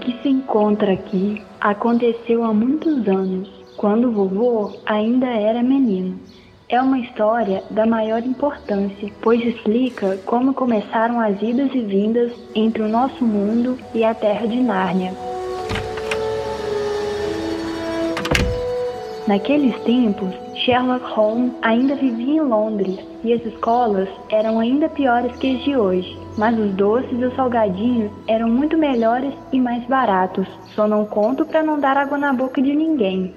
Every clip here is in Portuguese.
Que se encontra aqui aconteceu há muitos anos, quando vovô ainda era menino. É uma história da maior importância, pois explica como começaram as idas e vindas entre o nosso mundo e a Terra de Nárnia. Naqueles tempos, Sherlock Holmes ainda vivia em Londres e as escolas eram ainda piores que as de hoje. Mas os doces e os salgadinhos eram muito melhores e mais baratos. Só não conto para não dar água na boca de ninguém.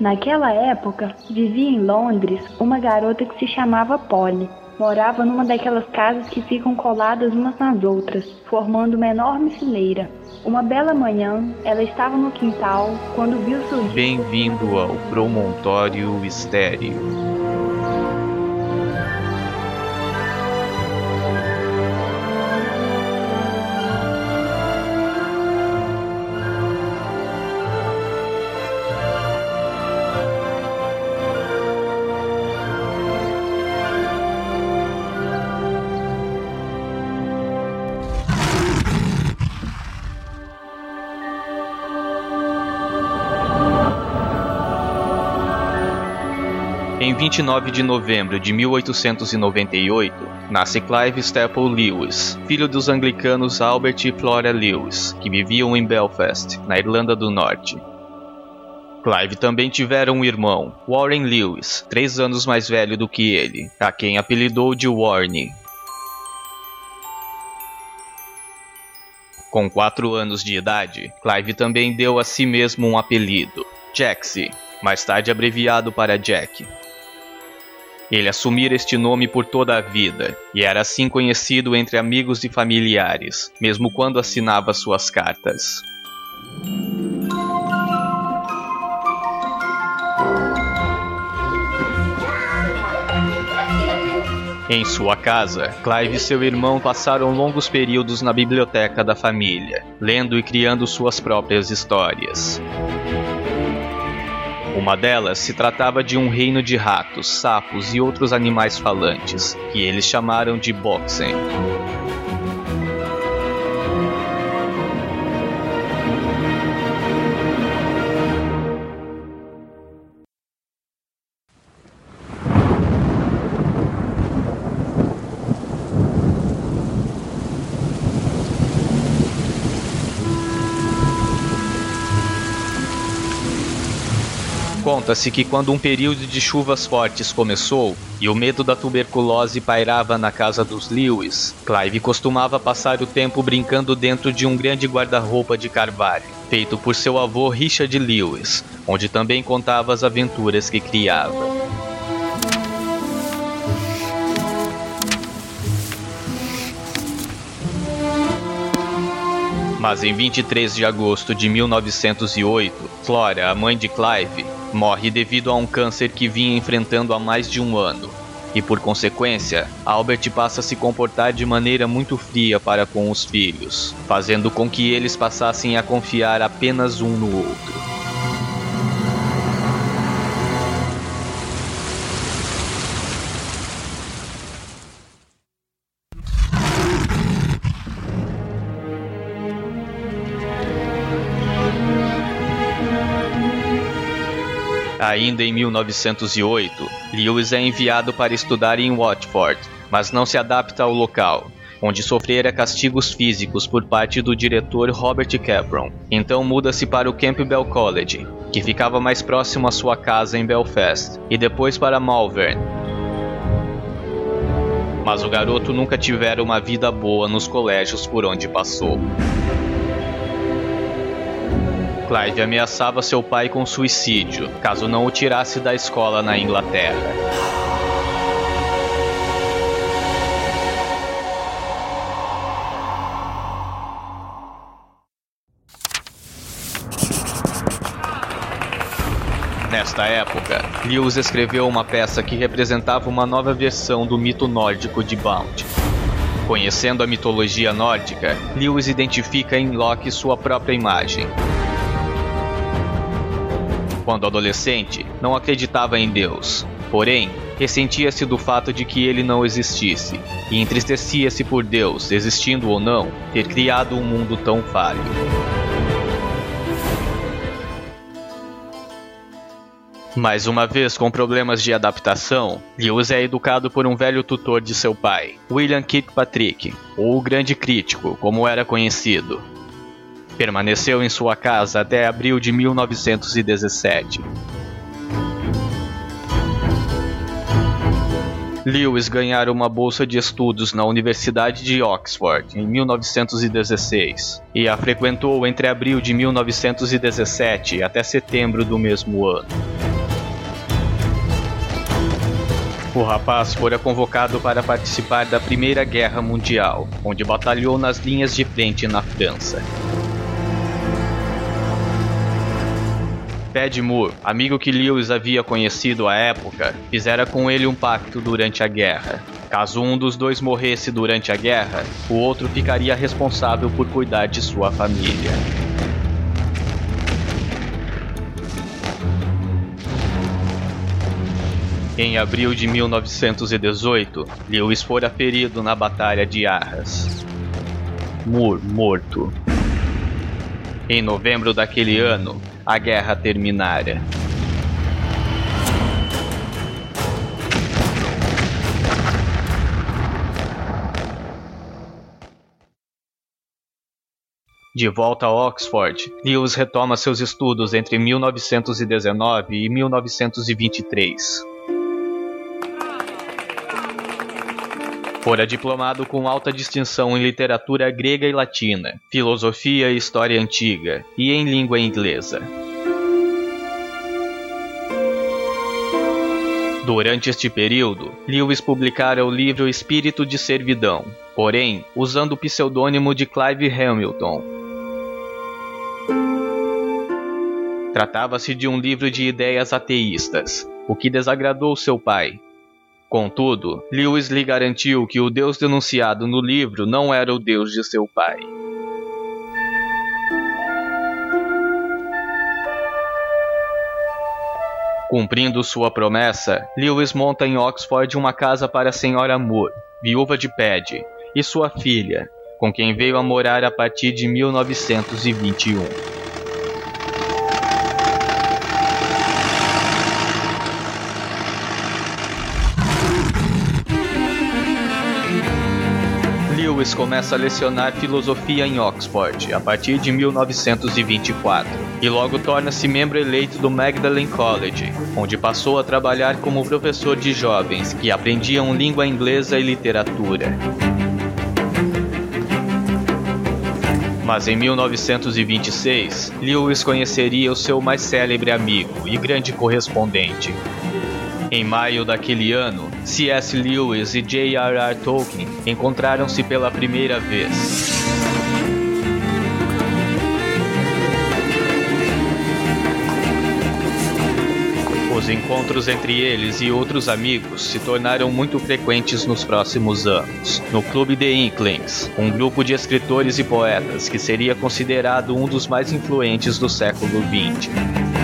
Naquela época, vivia em Londres uma garota que se chamava Polly. Morava numa daquelas casas que ficam coladas umas nas outras, formando uma enorme fileira. Uma bela manhã, ela estava no quintal quando viu surgir. Bem-vindo ao Promontório Estéreo. 29 de novembro de 1898, nasce Clive Staple Lewis, filho dos anglicanos Albert e Flora Lewis, que viviam em Belfast, na Irlanda do Norte. Clive também tivera um irmão, Warren Lewis, três anos mais velho do que ele, a quem apelidou de Warney. Com quatro anos de idade, Clive também deu a si mesmo um apelido, Jaxie, mais tarde abreviado para Jack. Ele assumira este nome por toda a vida, e era assim conhecido entre amigos e familiares, mesmo quando assinava suas cartas. Em sua casa, Clive e seu irmão passaram longos períodos na biblioteca da família, lendo e criando suas próprias histórias. Uma delas se tratava de um reino de ratos, sapos e outros animais falantes, que eles chamaram de Boxen. Conta-se que quando um período de chuvas fortes começou e o medo da tuberculose pairava na casa dos Lewis, Clive costumava passar o tempo brincando dentro de um grande guarda-roupa de carvalho, feito por seu avô Richard Lewis, onde também contava as aventuras que criava. Mas em 23 de agosto de 1908, Flora, a mãe de Clive, morre devido a um câncer que vinha enfrentando há mais de um ano. E por consequência, Albert passa a se comportar de maneira muito fria para com os filhos, fazendo com que eles passassem a confiar apenas um no outro. Ainda em 1908, Lewis é enviado para estudar em Watford, mas não se adapta ao local, onde sofrera castigos físicos por parte do diretor Robert Capron. Então muda-se para o Campbell College, que ficava mais próximo à sua casa em Belfast, e depois para Malvern. Mas o garoto nunca tivera uma vida boa nos colégios por onde passou. Clive ameaçava seu pai com suicídio, caso não o tirasse da escola na Inglaterra. Nesta época, Lewis escreveu uma peça que representava uma nova versão do mito nórdico de Bound. Conhecendo a mitologia nórdica, Lewis identifica em Loki sua própria imagem, quando adolescente, não acreditava em Deus, Porém, ressentia-se do fato de que ele não existisse, e entristecia-se por Deus, existindo ou não, ter criado um mundo tão falho. Mais uma vez com problemas de adaptação, Lewis é educado por um velho tutor de seu pai, William Kirkpatrick, ou o Grande Crítico, como era conhecido. Permaneceu em sua casa até abril de 1917. Lewis ganhara uma bolsa de estudos na Universidade de Oxford em 1916 e a frequentou entre abril de 1917 até setembro do mesmo ano. O rapaz fora convocado para participar da Primeira Guerra Mundial, onde batalhou nas linhas de frente na França. Paddy Moore, amigo que Lewis havia conhecido à época, fizera com ele um pacto durante a guerra. Caso um dos dois morresse durante a guerra, o outro ficaria responsável por cuidar de sua família. Em abril de 1918, Lewis fora ferido na Batalha de Arras. Moore morto. Em novembro daquele ano, a guerra terminara. De volta a Oxford, Lewis retoma seus estudos entre 1919 e 1923. Fora diplomado com alta distinção em literatura grega e latina, filosofia e história antiga, e em língua inglesa. Durante este período, Lewis publicara o livro Espírito de Servidão, porém usando o pseudônimo de Clive Hamilton. Tratava-se de um livro de ideias ateístas, o que desagradou seu pai, Contudo, Lewis lhe garantiu que o Deus denunciado no livro não era o Deus de seu pai. Cumprindo sua promessa, Lewis monta em Oxford uma casa para a senhora Moore, viúva de Paddy, e sua filha, com quem veio a morar a partir de 1921. Lewis começa a lecionar filosofia em Oxford a partir de 1924 e logo torna-se membro eleito do Magdalen College, onde passou a trabalhar como professor de jovens que aprendiam língua inglesa e literatura. Mas em 1926, Lewis conheceria o seu mais célebre amigo e grande correspondente, em maio daquele ano, C.S. Lewis e J.R.R. Tolkien encontraram-se pela primeira vez. Os encontros entre eles e outros amigos se tornaram muito frequentes nos próximos anos. No Clube de Inklings, um grupo de escritores e poetas que seria considerado um dos mais influentes do século XX.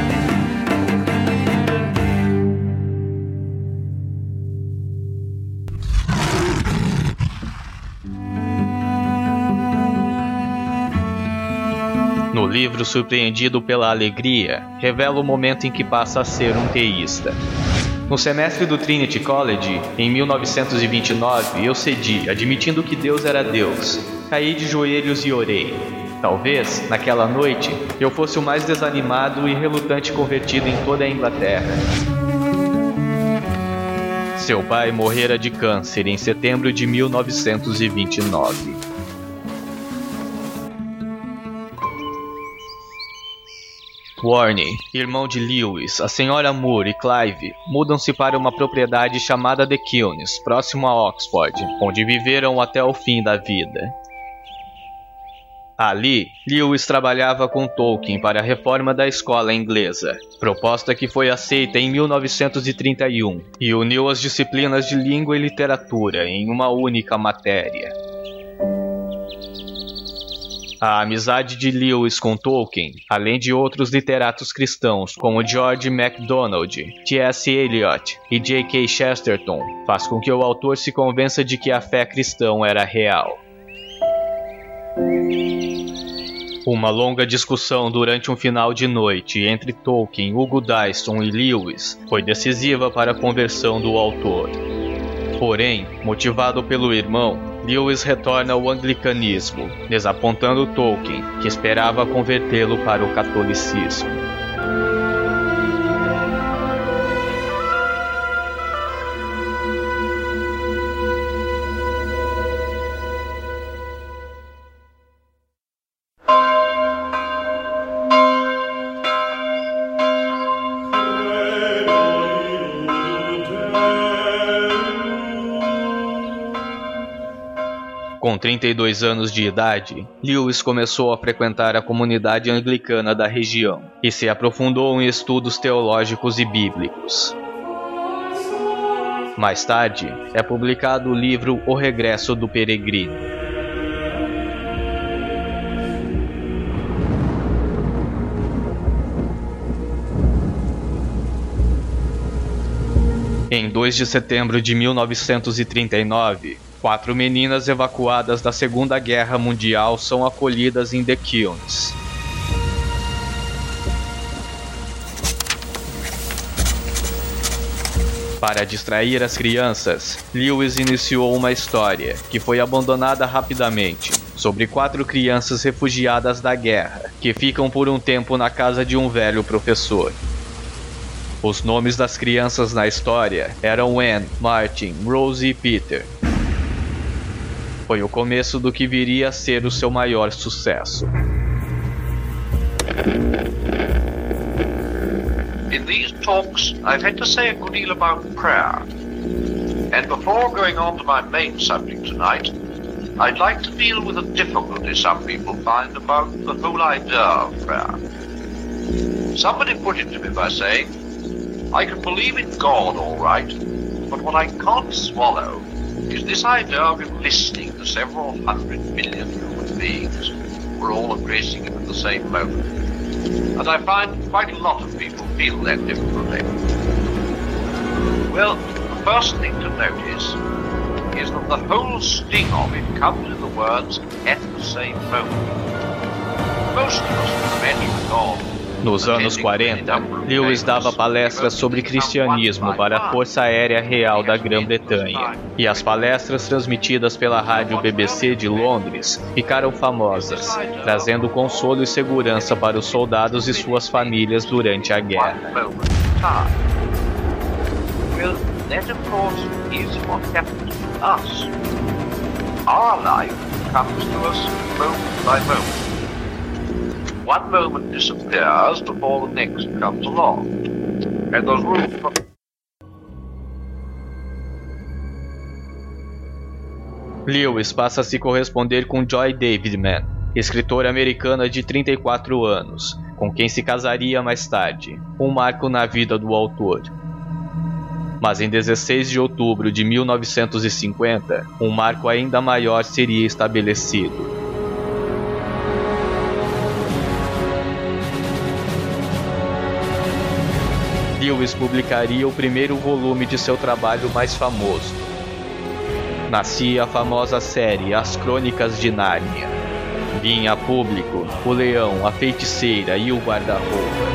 Livro Surpreendido pela Alegria revela o momento em que passa a ser um teísta. No semestre do Trinity College, em 1929, eu cedi, admitindo que Deus era Deus. Caí de joelhos e orei. Talvez, naquela noite, eu fosse o mais desanimado e relutante convertido em toda a Inglaterra. Seu pai morrera de câncer em setembro de 1929. Warney, irmão de Lewis, a senhora Moore e Clive mudam-se para uma propriedade chamada The Kilns, próximo a Oxford, onde viveram até o fim da vida. Ali, Lewis trabalhava com Tolkien para a reforma da escola inglesa, proposta que foi aceita em 1931 e uniu as disciplinas de língua e literatura em uma única matéria. A amizade de Lewis com Tolkien, além de outros literatos cristãos como George MacDonald, T.S. Eliot e J.K. Chesterton, faz com que o autor se convença de que a fé cristã era real. Uma longa discussão durante um final de noite entre Tolkien, Hugo Dyson e Lewis foi decisiva para a conversão do autor. Porém, motivado pelo irmão, Lewis retorna ao anglicanismo, desapontando Tolkien, que esperava convertê-lo para o catolicismo. 32 anos de idade, Lewis começou a frequentar a comunidade anglicana da região e se aprofundou em estudos teológicos e bíblicos. Mais tarde, é publicado o livro O Regresso do Peregrino. Em 2 de setembro de 1939, Quatro meninas evacuadas da Segunda Guerra Mundial são acolhidas em The Kilns. Para distrair as crianças, Lewis iniciou uma história, que foi abandonada rapidamente, sobre quatro crianças refugiadas da guerra, que ficam por um tempo na casa de um velho professor. Os nomes das crianças na história eram Anne, Martin, Rose e Peter, foi o começo do que viria a ser o seu maior sucesso. In these talks, I've had to say a good deal about prayer. And before going on to my main subject tonight, I'd like to deal with a difficulty some people find about the whole idea of prayer. Somebody put it to me by saying, I can believe in God all right, but what I can't swallow is this idea of listening to several hundred million human beings who are all embracing him at the same moment. And I find quite a lot of people feel that difficulty. Well, the first thing to notice is that the whole sting of it comes in the words at the same moment. Most of us imagine God oh, Nos anos 40, Lewis dava palestras sobre cristianismo para a Força Aérea Real da Grã-Bretanha, e as palestras transmitidas pela rádio BBC de Londres ficaram famosas, trazendo consolo e segurança para os soldados e suas famílias durante a guerra. Our life comes to us moment by moment. One moment disappears before the next comes along. And there's room for. Lewis passa a se corresponder com Joy Davidman, escritora americana de 34 anos, com quem se casaria mais tarde, um marco na vida do autor. Mas em 16 de outubro de 1950, um marco ainda maior seria estabelecido. Lewis publicaria o primeiro volume de seu trabalho mais famoso. Nascia a famosa série As Crônicas de Nárnia. Vinha a público O Leão, a Feiticeira e o Guarda-Roupa.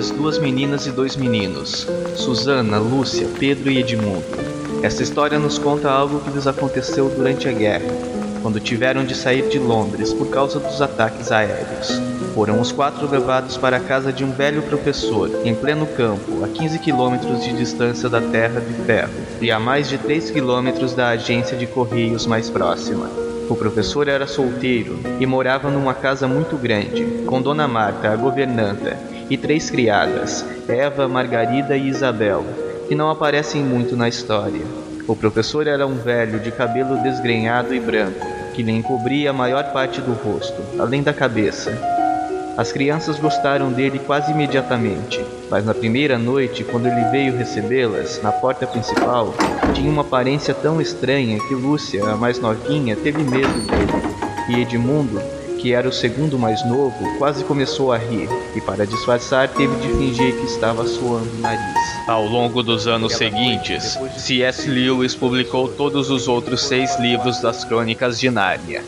Vez duas meninas e dois meninos, Susana, Lúcia, Pedro e Edmundo. Esta história nos conta algo que lhes aconteceu durante a guerra, quando tiveram de sair de Londres por causa dos ataques aéreos. Foram os quatro levados para a casa de um velho professor, em pleno campo, a 15 quilômetros de distância da Terra de Ferro e a mais de 3 quilômetros da agência de correios mais próxima. O professor era solteiro e morava numa casa muito grande, com Dona Marta, a governanta, e três criadas, Eva, Margarida e Isabel, que não aparecem muito na história. O professor era um velho de cabelo desgrenhado e branco, que lhe encobria a maior parte do rosto, além da cabeça. As crianças gostaram dele quase imediatamente, mas na primeira noite, quando ele veio recebê-las, na porta principal, tinha uma aparência tão estranha que Lúcia, a mais novinha, teve medo dele. E Edmundo, que era o segundo mais novo, quase começou a rir e, para disfarçar, teve de fingir que estava suando o nariz. Ao longo dos anos seguintes, C.S. Lewis publicou todos os outros seis livros das Crônicas de Nárnia.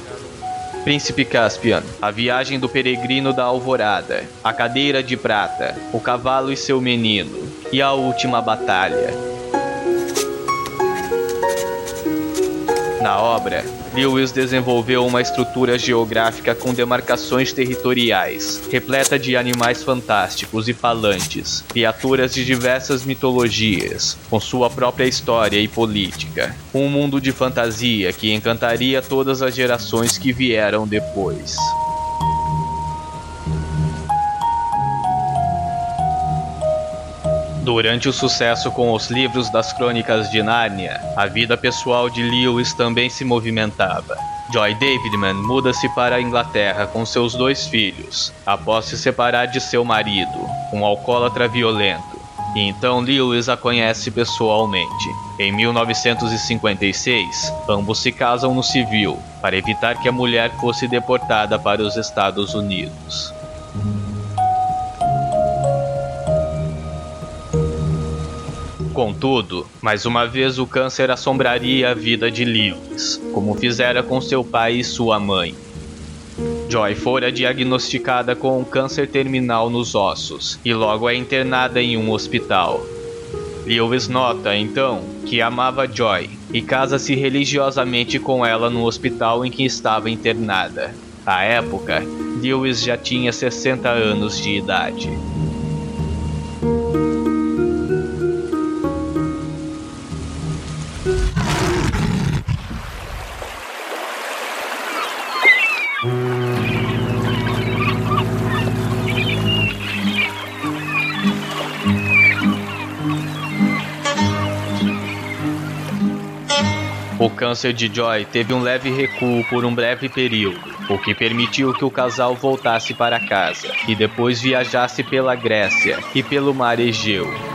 Príncipe Caspian, A Viagem do Peregrino da Alvorada, A Cadeira de Prata, O Cavalo e seu Menino e A Última Batalha. Na obra, Lewis desenvolveu uma estrutura geográfica com demarcações territoriais, repleta de animais fantásticos e falantes, criaturas de diversas mitologias, com sua própria história e política. Um mundo de fantasia que encantaria todas as gerações que vieram depois. Durante o sucesso com os livros das Crônicas de Nárnia, a vida pessoal de Lewis também se movimentava. Joy Davidman muda-se para a Inglaterra com seus dois filhos, após se separar de seu marido, um alcoólatra violento. E então Lewis a conhece pessoalmente. Em 1956, ambos se casam no civil, para evitar que a mulher fosse deportada para os Estados Unidos. Contudo, mais uma vez o câncer assombraria a vida de Lewis, como fizera com seu pai e sua mãe. Joy fora diagnosticada com um câncer terminal nos ossos e logo é internada em um hospital. Lewis nota, então, que amava Joy e casa-se religiosamente com ela no hospital em que estava internada. À época, Lewis já tinha 60 anos de idade. O câncer de Joy teve um leve recuo por um breve período, o que permitiu que o casal voltasse para casa e depois viajasse pela Grécia e pelo mar Egeu.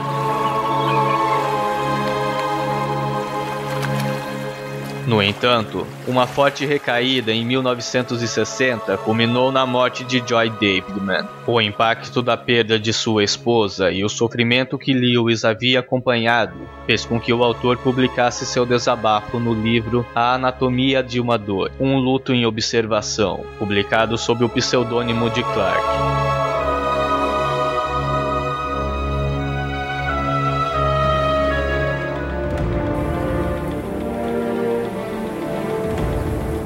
No entanto, uma forte recaída em 1960 culminou na morte de Joy Davidman. O impacto da perda de sua esposa e o sofrimento que Lewis havia acompanhado fez com que o autor publicasse seu desabafo no livro A Anatomia de uma Dor, um luto em observação, publicado sob o pseudônimo de Clark.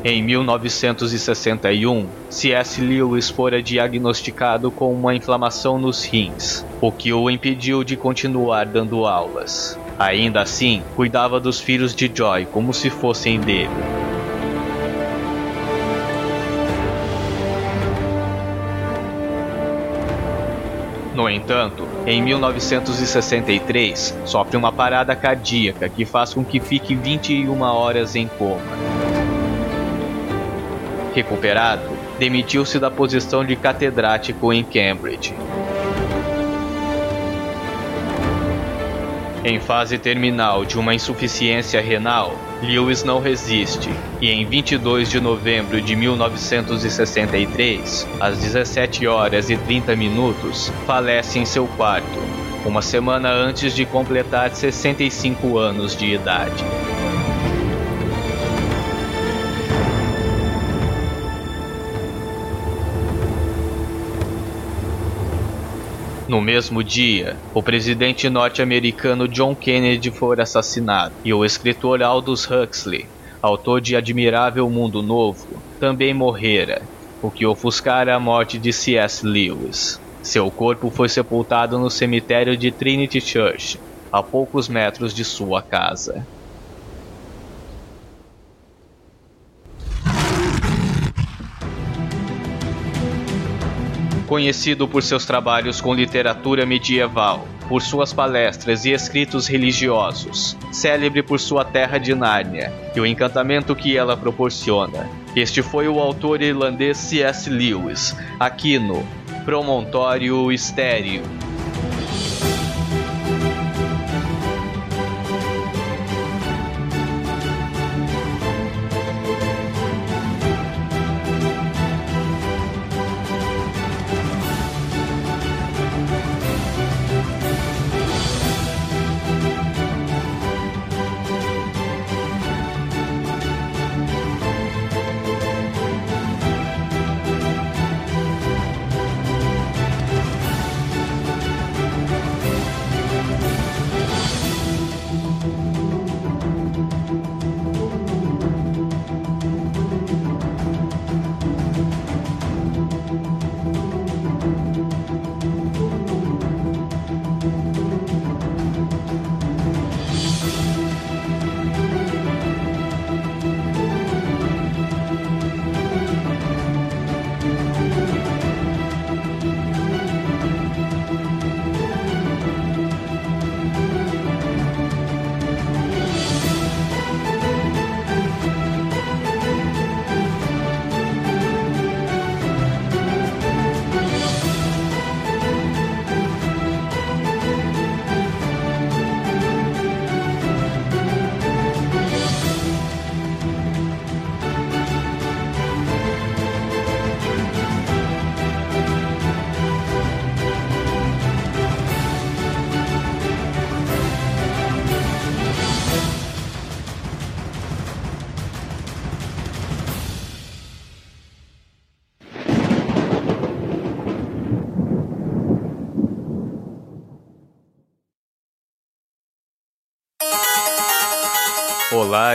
Em 1961, C.S. Lewis fora diagnosticado com uma inflamação nos rins, o que o impediu de continuar dando aulas. Ainda assim, cuidava dos filhos de Joy como se fossem dele. No entanto, em 1963, sofre uma parada cardíaca que faz com que fique 21 horas em coma. Recuperado, demitiu-se da posição de catedrático em Cambridge. Em fase terminal de uma insuficiência renal, Lewis não resiste e, em 22 de novembro de 1963, às 17 horas e 30 minutos, falece em seu quarto, uma semana antes de completar 65 anos de idade. No mesmo dia, o presidente norte-americano John Kennedy foi assassinado e o escritor Aldous Huxley, autor de Admirável Mundo Novo, também morrera, o que ofuscara a morte de C.S. Lewis. Seu corpo foi sepultado no cemitério de Trinity Church, a poucos metros de sua casa. Conhecido por seus trabalhos com literatura medieval, por suas palestras e escritos religiosos, célebre por sua terra de Nárnia e o encantamento que ela proporciona. Este foi o autor irlandês C.S. Lewis, aqui no Promontório Estéreo.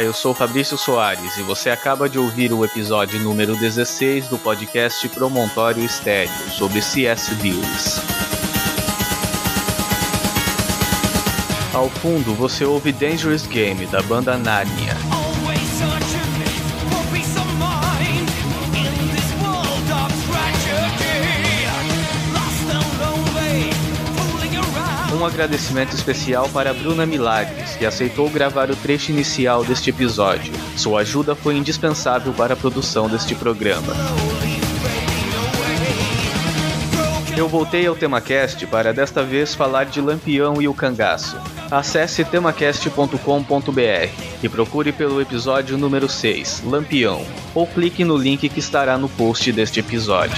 Eu sou Fabrício Soares e você acaba de ouvir o episódio número 16 do podcast Promontório Estéreo sobre C.S. Lewis. Ao fundo você ouve Dangerous Game da banda Narnia. Um agradecimento especial para Bruna Milagres, que aceitou gravar o trecho inicial deste episódio. Sua ajuda foi indispensável para a produção deste programa. Eu voltei ao TemaCast para desta vez falar de Lampião e o Cangaço. Acesse temacast.com.br e procure pelo episódio número 6, Lampião, ou clique no link que estará no post deste episódio.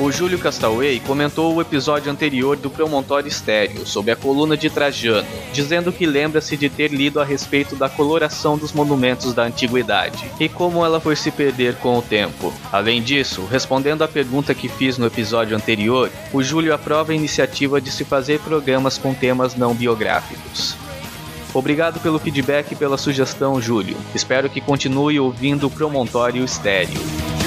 O Júlio Castaway comentou o episódio anterior do Promontório Estéreo sobre a coluna de Trajano, dizendo que lembra-se de ter lido a respeito da coloração dos monumentos da antiguidade e como ela foi se perder com o tempo. Além disso, respondendo à pergunta que fiz no episódio anterior, o Júlio aprova a iniciativa de se fazer programas com temas não biográficos. Obrigado pelo feedback e pela sugestão, Júlio. Espero que continue ouvindo o Promontório Estéreo.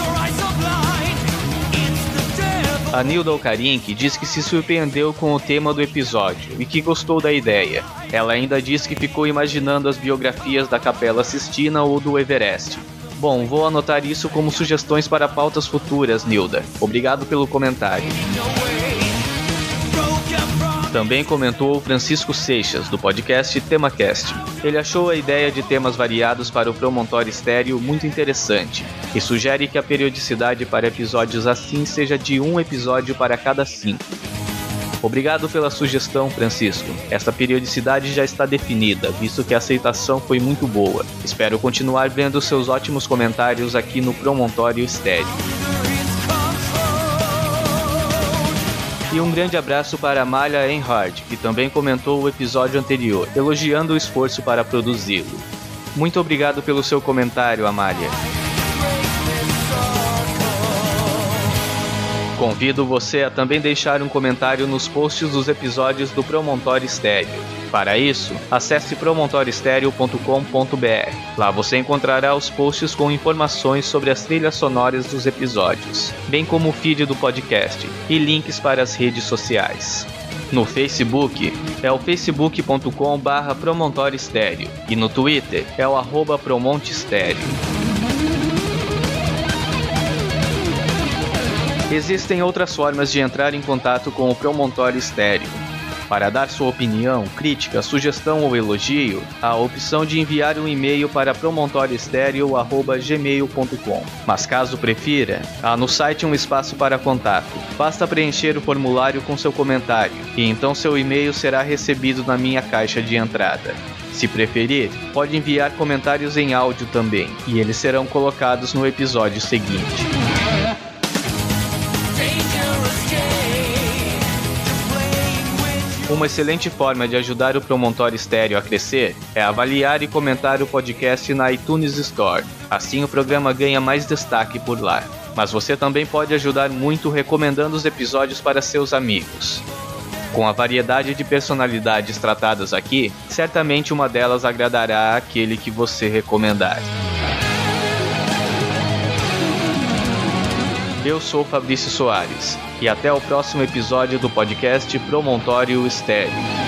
A Nilda Alcarink diz que se surpreendeu com o tema do episódio e que gostou da ideia. Ela ainda diz que ficou imaginando as biografias da Capela Sistina ou do Everest. Bom, vou anotar isso como sugestões para pautas futuras, Nilda. Obrigado pelo comentário. Também comentou Francisco Seixas, do podcast TemaCast. Ele achou a ideia de temas variados para o Promontório Estéreo muito interessante e sugere que a periodicidade para episódios assim seja de um episódio para cada cinco. Obrigado pela sugestão, Francisco. Esta periodicidade já está definida, visto que a aceitação foi muito boa. Espero continuar vendo seus ótimos comentários aqui no Promontório Estéreo. E um grande abraço para Malha Enhard, que também comentou o episódio anterior, elogiando o esforço para produzi-lo. Muito obrigado pelo seu comentário, Amália. Convido você a também deixar um comentário nos posts dos episódios do Promontório Estéreo. Para isso, acesse promontorioestereo.com.br. Lá você encontrará os posts com informações sobre as trilhas sonoras dos episódios, bem como o feed do podcast e links para as redes sociais. No Facebook é o facebook.com/barra e no Twitter é o arroba Promonte. Existem outras formas de entrar em contato com o Promontório Estéreo. Para dar sua opinião, crítica, sugestão ou elogio, há a opção de enviar um e-mail para promontorioestereo.gmail.com. Mas caso prefira, há no site um espaço para contato. Basta preencher o formulário com seu comentário, e então seu e-mail será recebido na minha caixa de entrada. Se preferir, pode enviar comentários em áudio também, e eles serão colocados no episódio seguinte. Uma excelente forma de ajudar o Promontório Estéreo a crescer é avaliar e comentar o podcast na iTunes Store. Assim o programa ganha mais destaque por lá. Mas você também pode ajudar muito recomendando os episódios para seus amigos. Com a variedade de personalidades tratadas aqui, certamente uma delas agradará àquele que você recomendar. Eu sou Fabrício Soares e até o próximo episódio do podcast Promontório Estéreo.